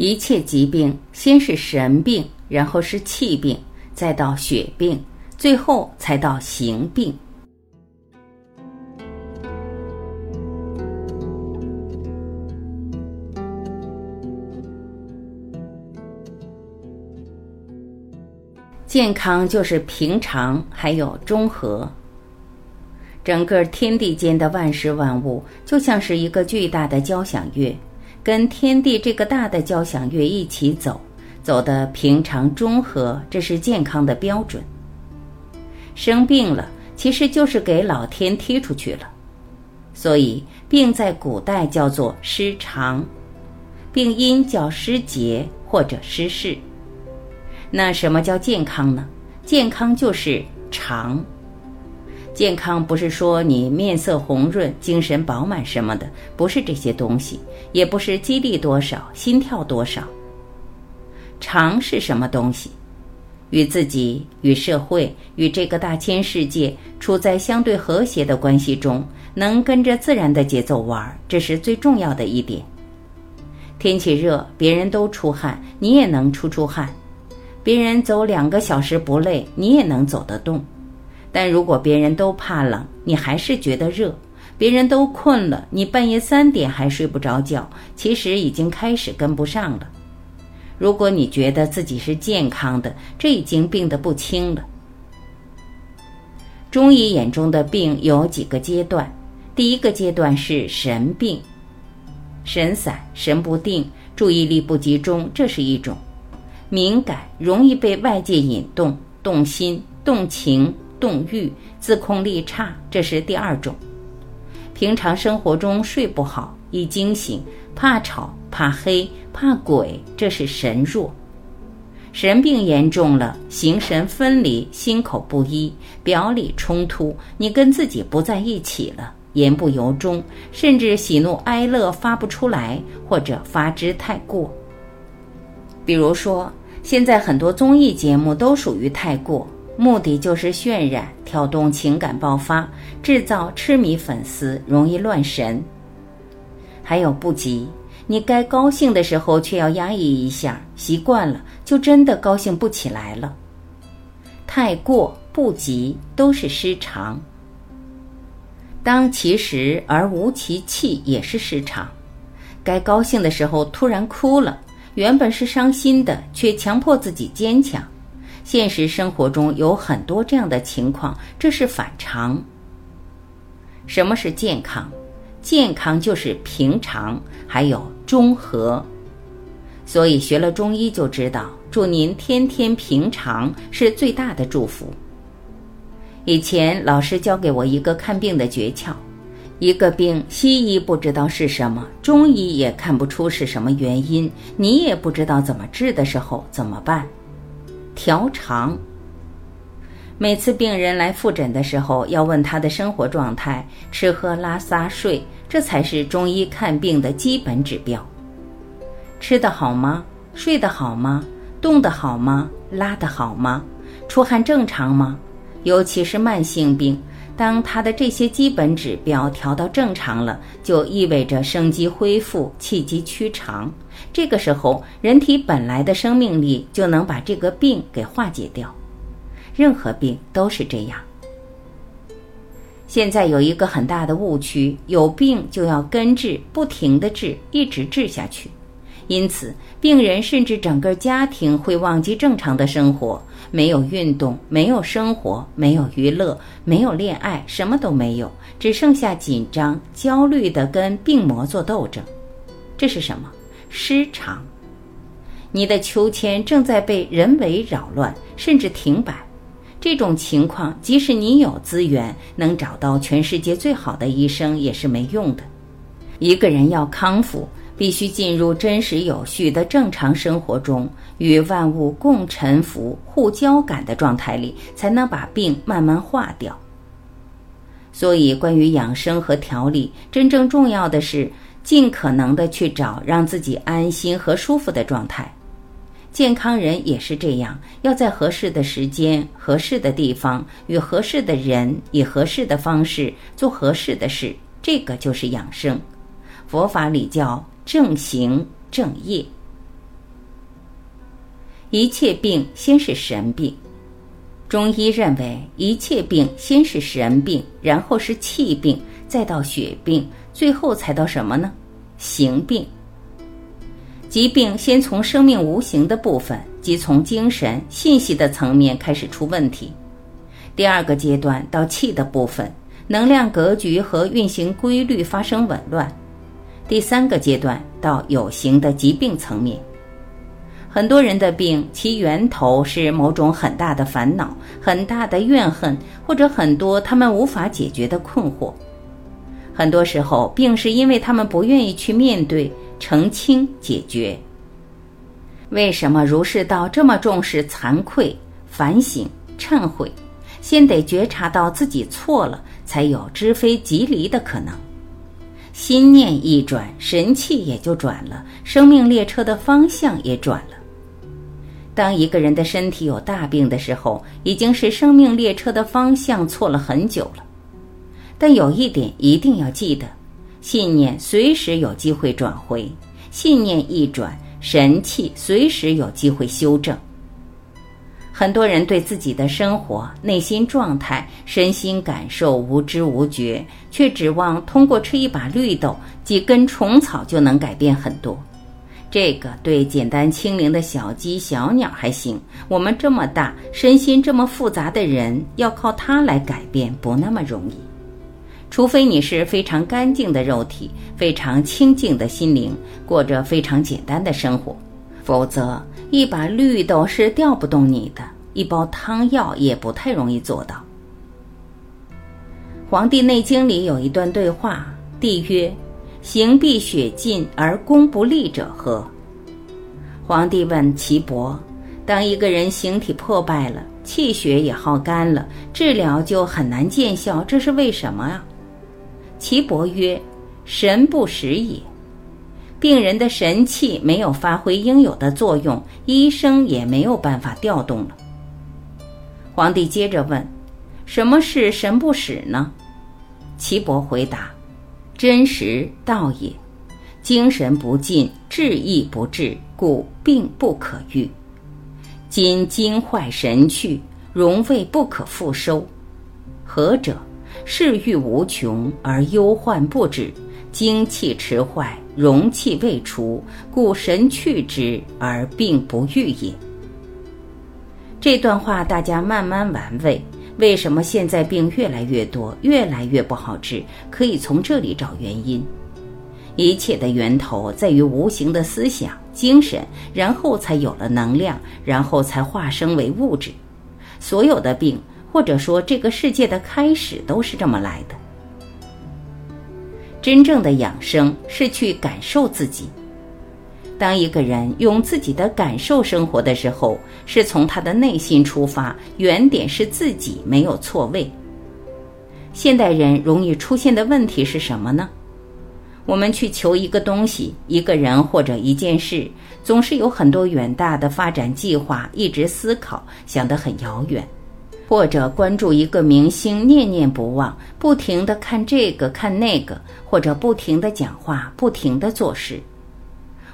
一切疾病，先是神病，然后是气病，再到血病，最后才到形病。健康就是平常，还有中和。整个天地间的万事万物，就像是一个巨大的交响乐。跟天地这个大的交响乐一起走，走的平常中和，这是健康的标准。生病了，其实就是给老天踢出去了。所以病在古代叫做失常，病因叫失节或者失势。那什么叫健康呢？健康就是常。健康不是说你面色红润、精神饱满什么的，不是这些东西，也不是肌力多少、心跳多少。常是什么东西？与自己、与社会、与这个大千世界处在相对和谐的关系中，能跟着自然的节奏玩，这是最重要的一点。天气热，别人都出汗，你也能出出汗；别人走两个小时不累，你也能走得动。但如果别人都怕冷，你还是觉得热；别人都困了，你半夜三点还睡不着觉，其实已经开始跟不上了。如果你觉得自己是健康的，这已经病得不轻了。中医眼中的病有几个阶段，第一个阶段是神病，神散、神不定、注意力不集中，这是一种；敏感，容易被外界引动，动心、动情。动欲、自控力差，这是第二种。平常生活中睡不好，一惊醒怕吵、怕黑、怕鬼，这是神弱。神病严重了，形神分离，心口不一，表里冲突，你跟自己不在一起了，言不由衷，甚至喜怒哀乐发不出来，或者发之太过。比如说，现在很多综艺节目都属于太过。目的就是渲染、挑动情感爆发，制造痴迷粉丝，容易乱神。还有不急，你该高兴的时候却要压抑一下，习惯了就真的高兴不起来了。太过不急都是失常。当其时而无其气也是失常。该高兴的时候突然哭了，原本是伤心的，却强迫自己坚强。现实生活中有很多这样的情况，这是反常。什么是健康？健康就是平常，还有中和。所以学了中医就知道，祝您天天平常是最大的祝福。以前老师教给我一个看病的诀窍：一个病，西医不知道是什么，中医也看不出是什么原因，你也不知道怎么治的时候怎么办？调肠。每次病人来复诊的时候，要问他的生活状态、吃喝拉撒睡，这才是中医看病的基本指标。吃得好吗？睡得好吗？动得好吗？拉得好吗？出汗正常吗？尤其是慢性病，当他的这些基本指标调到正常了，就意味着生机恢复，气机趋长。这个时候，人体本来的生命力就能把这个病给化解掉。任何病都是这样。现在有一个很大的误区：有病就要根治，不停的治，一直治下去。因此，病人甚至整个家庭会忘记正常的生活，没有运动，没有生活，没有娱乐，没有恋爱，什么都没有，只剩下紧张、焦虑的跟病魔做斗争。这是什么？失常，你的秋千正在被人为扰乱，甚至停摆。这种情况，即使你有资源，能找到全世界最好的医生，也是没用的。一个人要康复，必须进入真实有序的正常生活中，与万物共沉浮、互交感的状态里，才能把病慢慢化掉。所以，关于养生和调理，真正重要的是。尽可能的去找让自己安心和舒服的状态，健康人也是这样，要在合适的时间、合适的地方、与合适的人，以合适的方式做合适的事，这个就是养生。佛法里叫正行正业。一切病先是神病。中医认为，一切病先是神病，然后是气病，再到血病，最后才到什么呢？形病。疾病先从生命无形的部分，即从精神信息的层面开始出问题。第二个阶段到气的部分，能量格局和运行规律发生紊乱。第三个阶段到有形的疾病层面。很多人的病，其源头是某种很大的烦恼、很大的怨恨，或者很多他们无法解决的困惑。很多时候，病是因为他们不愿意去面对、澄清、解决。为什么儒释道这么重视惭愧、反省、忏悔？先得觉察到自己错了，才有知非即离的可能。心念一转，神气也就转了，生命列车的方向也转了。当一个人的身体有大病的时候，已经是生命列车的方向错了很久了。但有一点一定要记得：信念随时有机会转回，信念一转，神气随时有机会修正。很多人对自己的生活、内心状态、身心感受无知无觉，却指望通过吃一把绿豆、几根虫草就能改变很多。这个对简单轻灵的小鸡、小鸟还行，我们这么大、身心这么复杂的人，要靠它来改变不那么容易。除非你是非常干净的肉体、非常清净的心灵，过着非常简单的生活，否则一把绿豆是调不动你的，一包汤药也不太容易做到。《黄帝内经》里有一段对话，帝曰。行必血尽而功不立者何？皇帝问岐伯：“当一个人形体破败了，气血也耗干了，治疗就很难见效，这是为什么啊？”岐伯曰：“神不使也。病人的神气没有发挥应有的作用，医生也没有办法调动了。”皇帝接着问：“什么是神不使呢？”岐伯回答。真实道也，精神不进，志意不至，故病不可愈。今精坏神去，荣卫不可复收。何者？事欲无穷而忧患不止，精气迟坏，荣气未除，故神去之而病不愈也。这段话大家慢慢玩味。为什么现在病越来越多，越来越不好治？可以从这里找原因。一切的源头在于无形的思想、精神，然后才有了能量，然后才化生为物质。所有的病，或者说这个世界的开始，都是这么来的。真正的养生是去感受自己。当一个人用自己的感受生活的时候，是从他的内心出发，原点是自己，没有错位。现代人容易出现的问题是什么呢？我们去求一个东西、一个人或者一件事，总是有很多远大的发展计划，一直思考，想得很遥远；或者关注一个明星，念念不忘，不停地看这个看那个，或者不停地讲话，不停地做事。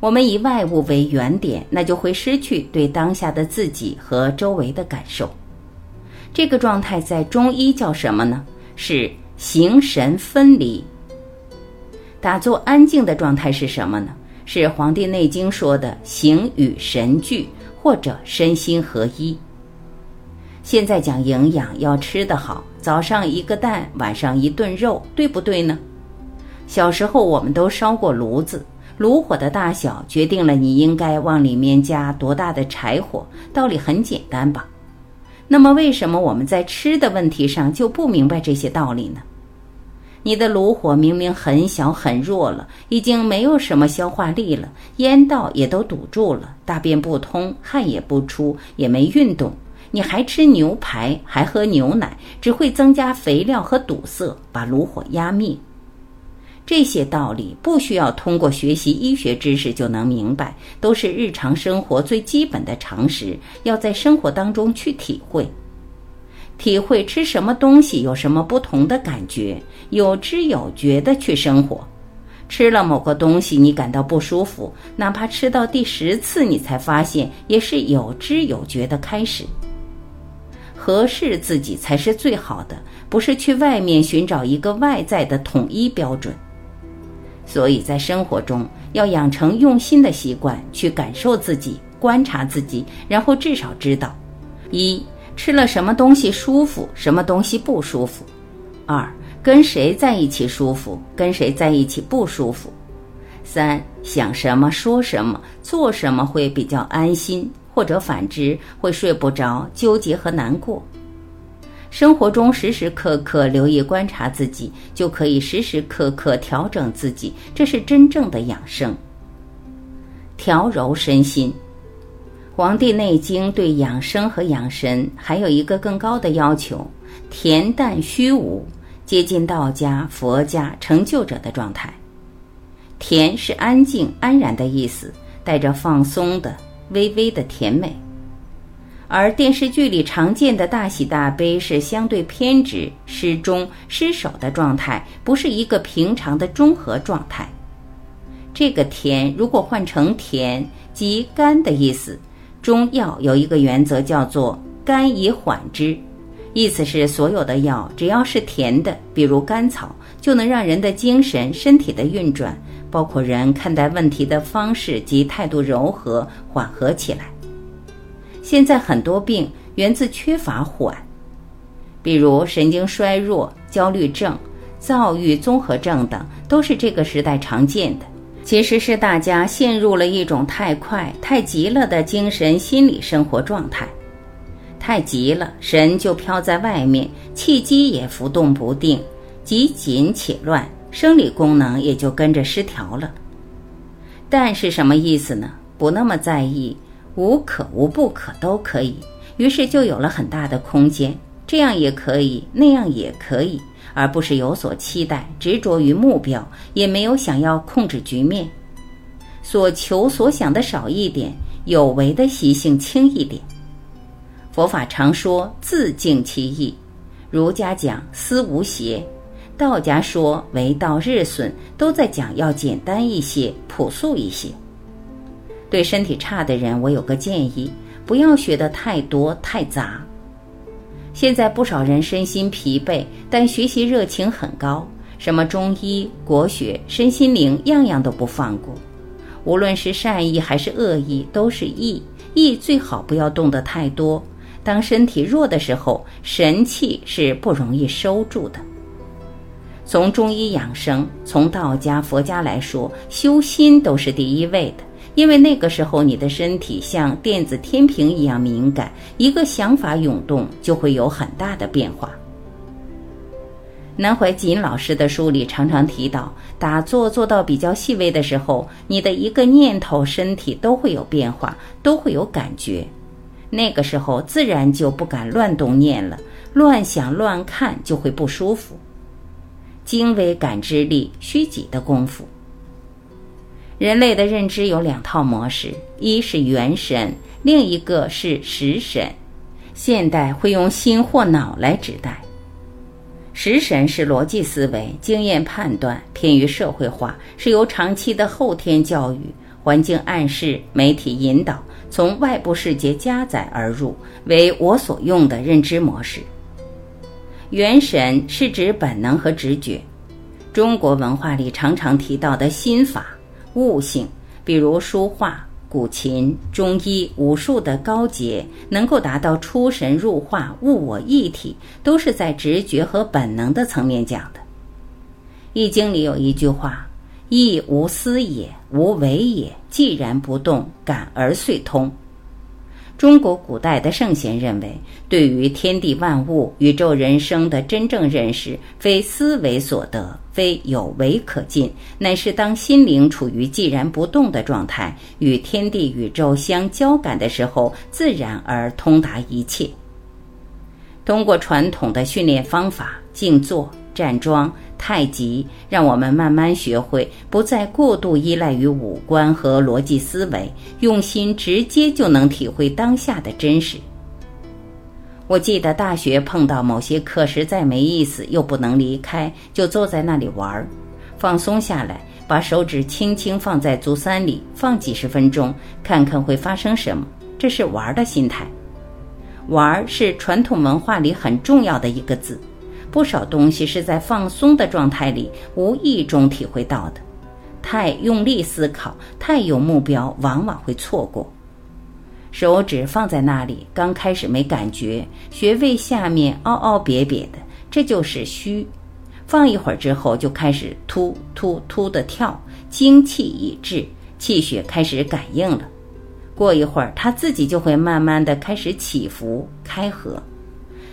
我们以外物为原点，那就会失去对当下的自己和周围的感受。这个状态在中医叫什么呢？是形神分离。打坐安静的状态是什么呢？是《黄帝内经》说的形与神俱，或者身心合一。现在讲营养，要吃得好，早上一个蛋，晚上一顿肉，对不对呢？小时候我们都烧过炉子。炉火的大小决定了你应该往里面加多大的柴火，道理很简单吧？那么为什么我们在吃的问题上就不明白这些道理呢？你的炉火明明很小很弱了，已经没有什么消化力了，烟道也都堵住了，大便不通，汗也不出，也没运动，你还吃牛排，还喝牛奶，只会增加肥料和堵塞，把炉火压灭。这些道理不需要通过学习医学知识就能明白，都是日常生活最基本的常识，要在生活当中去体会。体会吃什么东西有什么不同的感觉，有知有觉的去生活。吃了某个东西，你感到不舒服，哪怕吃到第十次，你才发现，也是有知有觉的开始。合适自己才是最好的，不是去外面寻找一个外在的统一标准。所以在生活中要养成用心的习惯，去感受自己，观察自己，然后至少知道：一吃了什么东西舒服，什么东西不舒服；二跟谁在一起舒服，跟谁在一起不舒服；三想什么说什么做什么会比较安心。或者反之，会睡不着、纠结和难过。生活中时时刻刻留意观察自己，就可以时时刻刻调整自己，这是真正的养生。调柔身心，《黄帝内经》对养生和养神还有一个更高的要求：恬淡虚无，接近道家、佛家成就者的状态。恬是安静、安然的意思，带着放松的。微微的甜美，而电视剧里常见的大喜大悲是相对偏执、失中、失守的状态，不是一个平常的中和状态。这个“甜”如果换成“甜”，即甘的意思，中药有一个原则叫做“甘以缓之”，意思是所有的药只要是甜的，比如甘草，就能让人的精神、身体的运转。包括人看待问题的方式及态度柔和缓和起来。现在很多病源自缺乏缓，比如神经衰弱、焦虑症、躁郁综合症等，都是这个时代常见的。其实是大家陷入了一种太快、太急了的精神心理生活状态。太急了，神就飘在外面，气机也浮动不定，极紧且乱。生理功能也就跟着失调了。但是什么意思呢？不那么在意，无可无不可都可以，于是就有了很大的空间。这样也可以，那样也可以，而不是有所期待，执着于目标，也没有想要控制局面。所求所想的少一点，有为的习性轻一点。佛法常说自净其意，儒家讲思无邪。道家说“为道日损”，都在讲要简单一些、朴素一些。对身体差的人，我有个建议：不要学得太多太杂。现在不少人身心疲惫，但学习热情很高，什么中医、国学、身心灵，样样都不放过。无论是善意还是恶意，都是意。意最好不要动得太多。当身体弱的时候，神气是不容易收住的。从中医养生，从道家、佛家来说，修心都是第一位的。因为那个时候，你的身体像电子天平一样敏感，一个想法涌动就会有很大的变化。南怀瑾老师的书里常常提到，打坐做到比较细微的时候，你的一个念头，身体都会有变化，都会有感觉。那个时候，自然就不敢乱动念了，乱想乱看就会不舒服。精微感知力，虚己的功夫。人类的认知有两套模式，一是元神，另一个是识神。现代会用心或脑来指代。识神是逻辑思维、经验判断，偏于社会化，是由长期的后天教育、环境暗示、媒体引导，从外部世界加载而入，为我所用的认知模式。元神是指本能和直觉，中国文化里常常提到的心法、悟性，比如书画、古琴、中医、武术的高洁，能够达到出神入化、物我一体，都是在直觉和本能的层面讲的。《易经》里有一句话：“亦无思也，无为也，既然不动，感而遂通。”中国古代的圣贤认为，对于天地万物、宇宙人生的真正认识，非思维所得，非有为可尽，乃是当心灵处于寂然不动的状态，与天地宇宙相交感的时候，自然而通达一切。通过传统的训练方法，静坐、站桩。太极让我们慢慢学会不再过度依赖于五官和逻辑思维，用心直接就能体会当下的真实。我记得大学碰到某些课实在没意思，又不能离开，就坐在那里玩，放松下来，把手指轻轻放在足三里，放几十分钟，看看会发生什么。这是玩的心态。玩是传统文化里很重要的一个字，不少东西是在放松的状态里无意中体会到的。太用力思考，太有目标，往往会错过。手指放在那里，刚开始没感觉，穴位下面凹凹瘪瘪的，这就是虚。放一会儿之后，就开始突突突的跳，精气已至，气血开始感应了。过一会儿，它自己就会慢慢的开始起伏开合，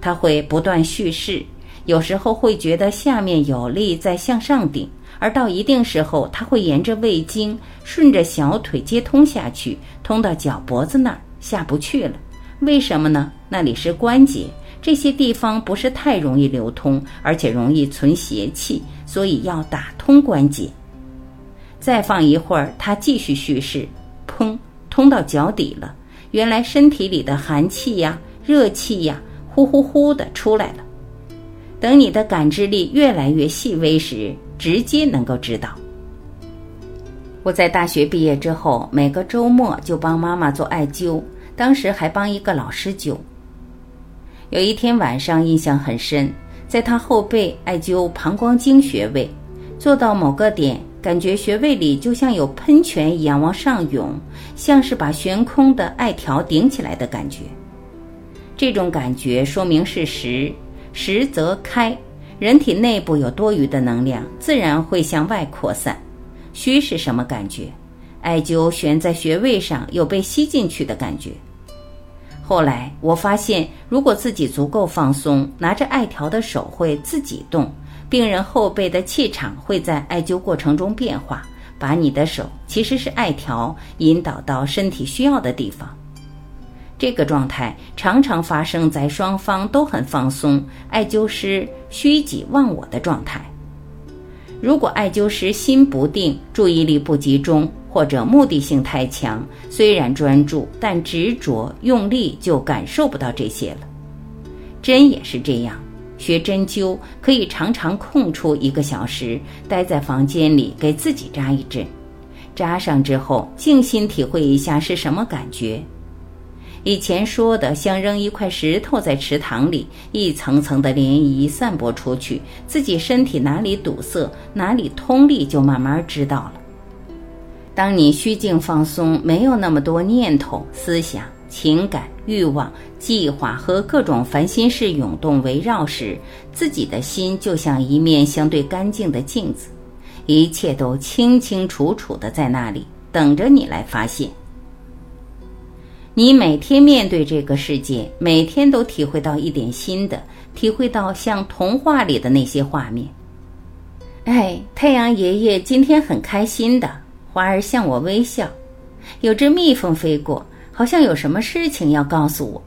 它会不断蓄势，有时候会觉得下面有力在向上顶。而到一定时候，它会沿着胃经，顺着小腿接通下去，通到脚脖子那儿下不去了。为什么呢？那里是关节，这些地方不是太容易流通，而且容易存邪气，所以要打通关节。再放一会儿，它继续蓄势，砰，通到脚底了。原来身体里的寒气呀、热气呀，呼呼呼的出来了。等你的感知力越来越细微时，直接能够知道。我在大学毕业之后，每个周末就帮妈妈做艾灸，当时还帮一个老师灸。有一天晚上印象很深，在她后背艾灸膀胱经穴位，做到某个点，感觉穴位里就像有喷泉一样往上涌，像是把悬空的艾条顶起来的感觉。这种感觉说明是实，实则开。人体内部有多余的能量，自然会向外扩散。虚是什么感觉？艾灸悬在穴位上，有被吸进去的感觉。后来我发现，如果自己足够放松，拿着艾条的手会自己动，病人后背的气场会在艾灸过程中变化，把你的手其实是艾条引导到身体需要的地方。这个状态常常发生在双方都很放松、艾灸师虚己忘我的状态。如果艾灸师心不定、注意力不集中，或者目的性太强，虽然专注，但执着用力就感受不到这些了。针也是这样，学针灸可以常常空出一个小时，待在房间里给自己扎一针，扎上之后静心体会一下是什么感觉。以前说的像扔一块石头在池塘里，一层层的涟漪散播出去，自己身体哪里堵塞，哪里通力，就慢慢知道了。当你虚静放松，没有那么多念头、思想、情感、欲望、计划和各种烦心事涌动围绕时，自己的心就像一面相对干净的镜子，一切都清清楚楚的在那里等着你来发现。你每天面对这个世界，每天都体会到一点新的，体会到像童话里的那些画面。哎，太阳爷爷今天很开心的，花儿向我微笑，有只蜜蜂飞过，好像有什么事情要告诉我。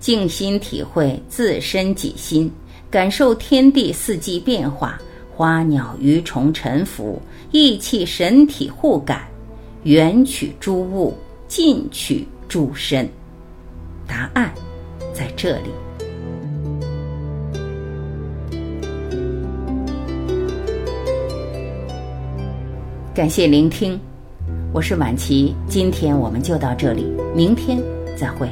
静心体会自身己心，感受天地四季变化，花鸟鱼虫沉浮，意气神体互感，缘取诸物。进取诸身，答案在这里。感谢聆听，我是晚琪，今天我们就到这里，明天再会。